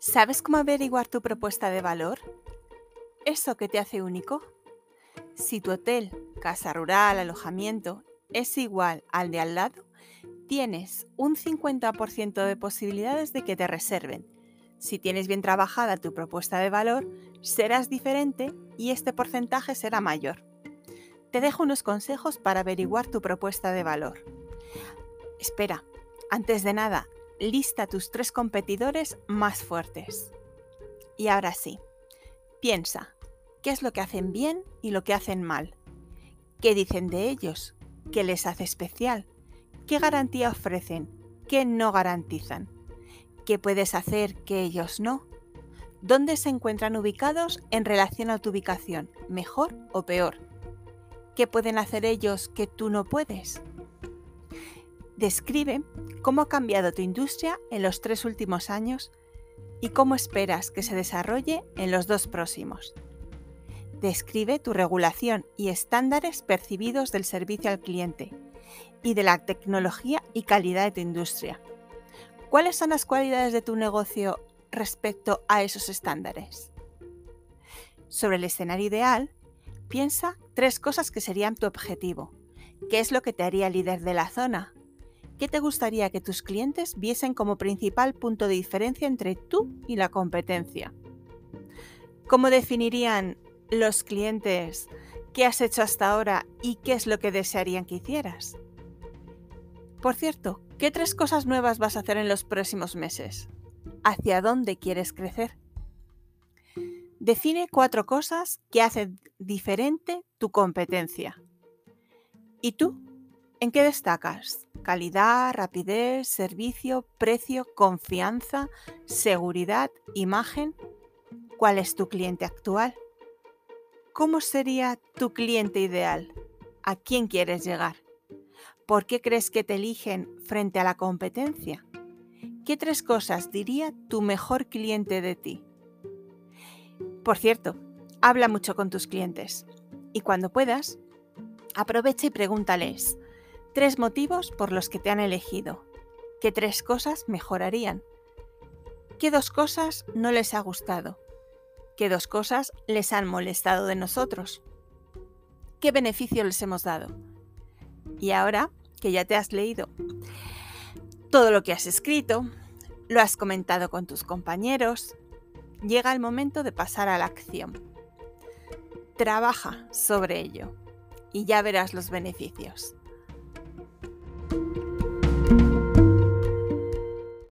¿Sabes cómo averiguar tu propuesta de valor? ¿Eso que te hace único? Si tu hotel, casa rural, alojamiento es igual al de al lado, tienes un 50% de posibilidades de que te reserven. Si tienes bien trabajada tu propuesta de valor, serás diferente y este porcentaje será mayor. Te dejo unos consejos para averiguar tu propuesta de valor. Espera, antes de nada, lista tus tres competidores más fuertes. Y ahora sí, piensa, ¿qué es lo que hacen bien y lo que hacen mal? ¿Qué dicen de ellos? ¿Qué les hace especial? ¿Qué garantía ofrecen? ¿Qué no garantizan? ¿Qué puedes hacer que ellos no? ¿Dónde se encuentran ubicados en relación a tu ubicación? ¿Mejor o peor? ¿Qué pueden hacer ellos que tú no puedes? Describe cómo ha cambiado tu industria en los tres últimos años y cómo esperas que se desarrolle en los dos próximos. Describe tu regulación y estándares percibidos del servicio al cliente y de la tecnología y calidad de tu industria. ¿Cuáles son las cualidades de tu negocio respecto a esos estándares? Sobre el escenario ideal, piensa tres cosas que serían tu objetivo. ¿Qué es lo que te haría líder de la zona? ¿Qué te gustaría que tus clientes viesen como principal punto de diferencia entre tú y la competencia? ¿Cómo definirían los clientes qué has hecho hasta ahora y qué es lo que desearían que hicieras? Por cierto, ¿qué tres cosas nuevas vas a hacer en los próximos meses? ¿Hacia dónde quieres crecer? Define cuatro cosas que hacen diferente tu competencia. ¿Y tú? ¿En qué destacas? Calidad, rapidez, servicio, precio, confianza, seguridad, imagen. ¿Cuál es tu cliente actual? ¿Cómo sería tu cliente ideal? ¿A quién quieres llegar? ¿Por qué crees que te eligen frente a la competencia? ¿Qué tres cosas diría tu mejor cliente de ti? Por cierto, habla mucho con tus clientes y cuando puedas, aprovecha y pregúntales, Tres motivos por los que te han elegido. ¿Qué tres cosas mejorarían? ¿Qué dos cosas no les ha gustado? ¿Qué dos cosas les han molestado de nosotros? ¿Qué beneficio les hemos dado? Y ahora que ya te has leído todo lo que has escrito, lo has comentado con tus compañeros, llega el momento de pasar a la acción. Trabaja sobre ello y ya verás los beneficios.